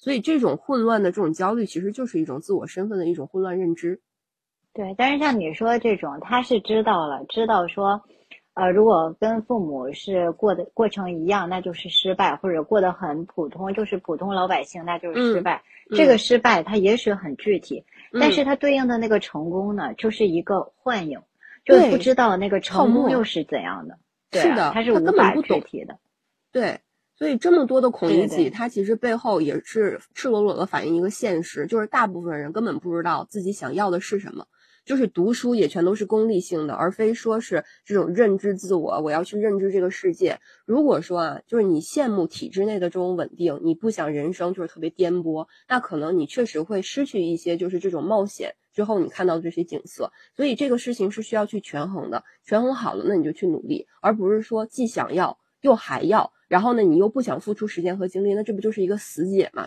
所以这种混乱的这种焦虑，其实就是一种自我身份的一种混乱认知。对，但是像你说这种，他是知道了，知道说，呃，如果跟父母是过的过程一样，那就是失败；或者过得很普通，就是普通老百姓，那就是失败。这个失败，它也许很具体，但是它对应的那个成功呢，就是一个幻影，就不知道那个成功又是怎样的。是的，它是无法具体的。对，所以这么多的孔乙己，它其实背后也是赤裸裸的反映一个现实，就是大部分人根本不知道自己想要的是什么。就是读书也全都是功利性的，而非说是这种认知自我，我要去认知这个世界。如果说啊，就是你羡慕体制内的这种稳定，你不想人生就是特别颠簸，那可能你确实会失去一些就是这种冒险之后你看到的这些景色。所以这个事情是需要去权衡的，权衡好了，那你就去努力，而不是说既想要又还要，然后呢你又不想付出时间和精力，那这不就是一个死结吗？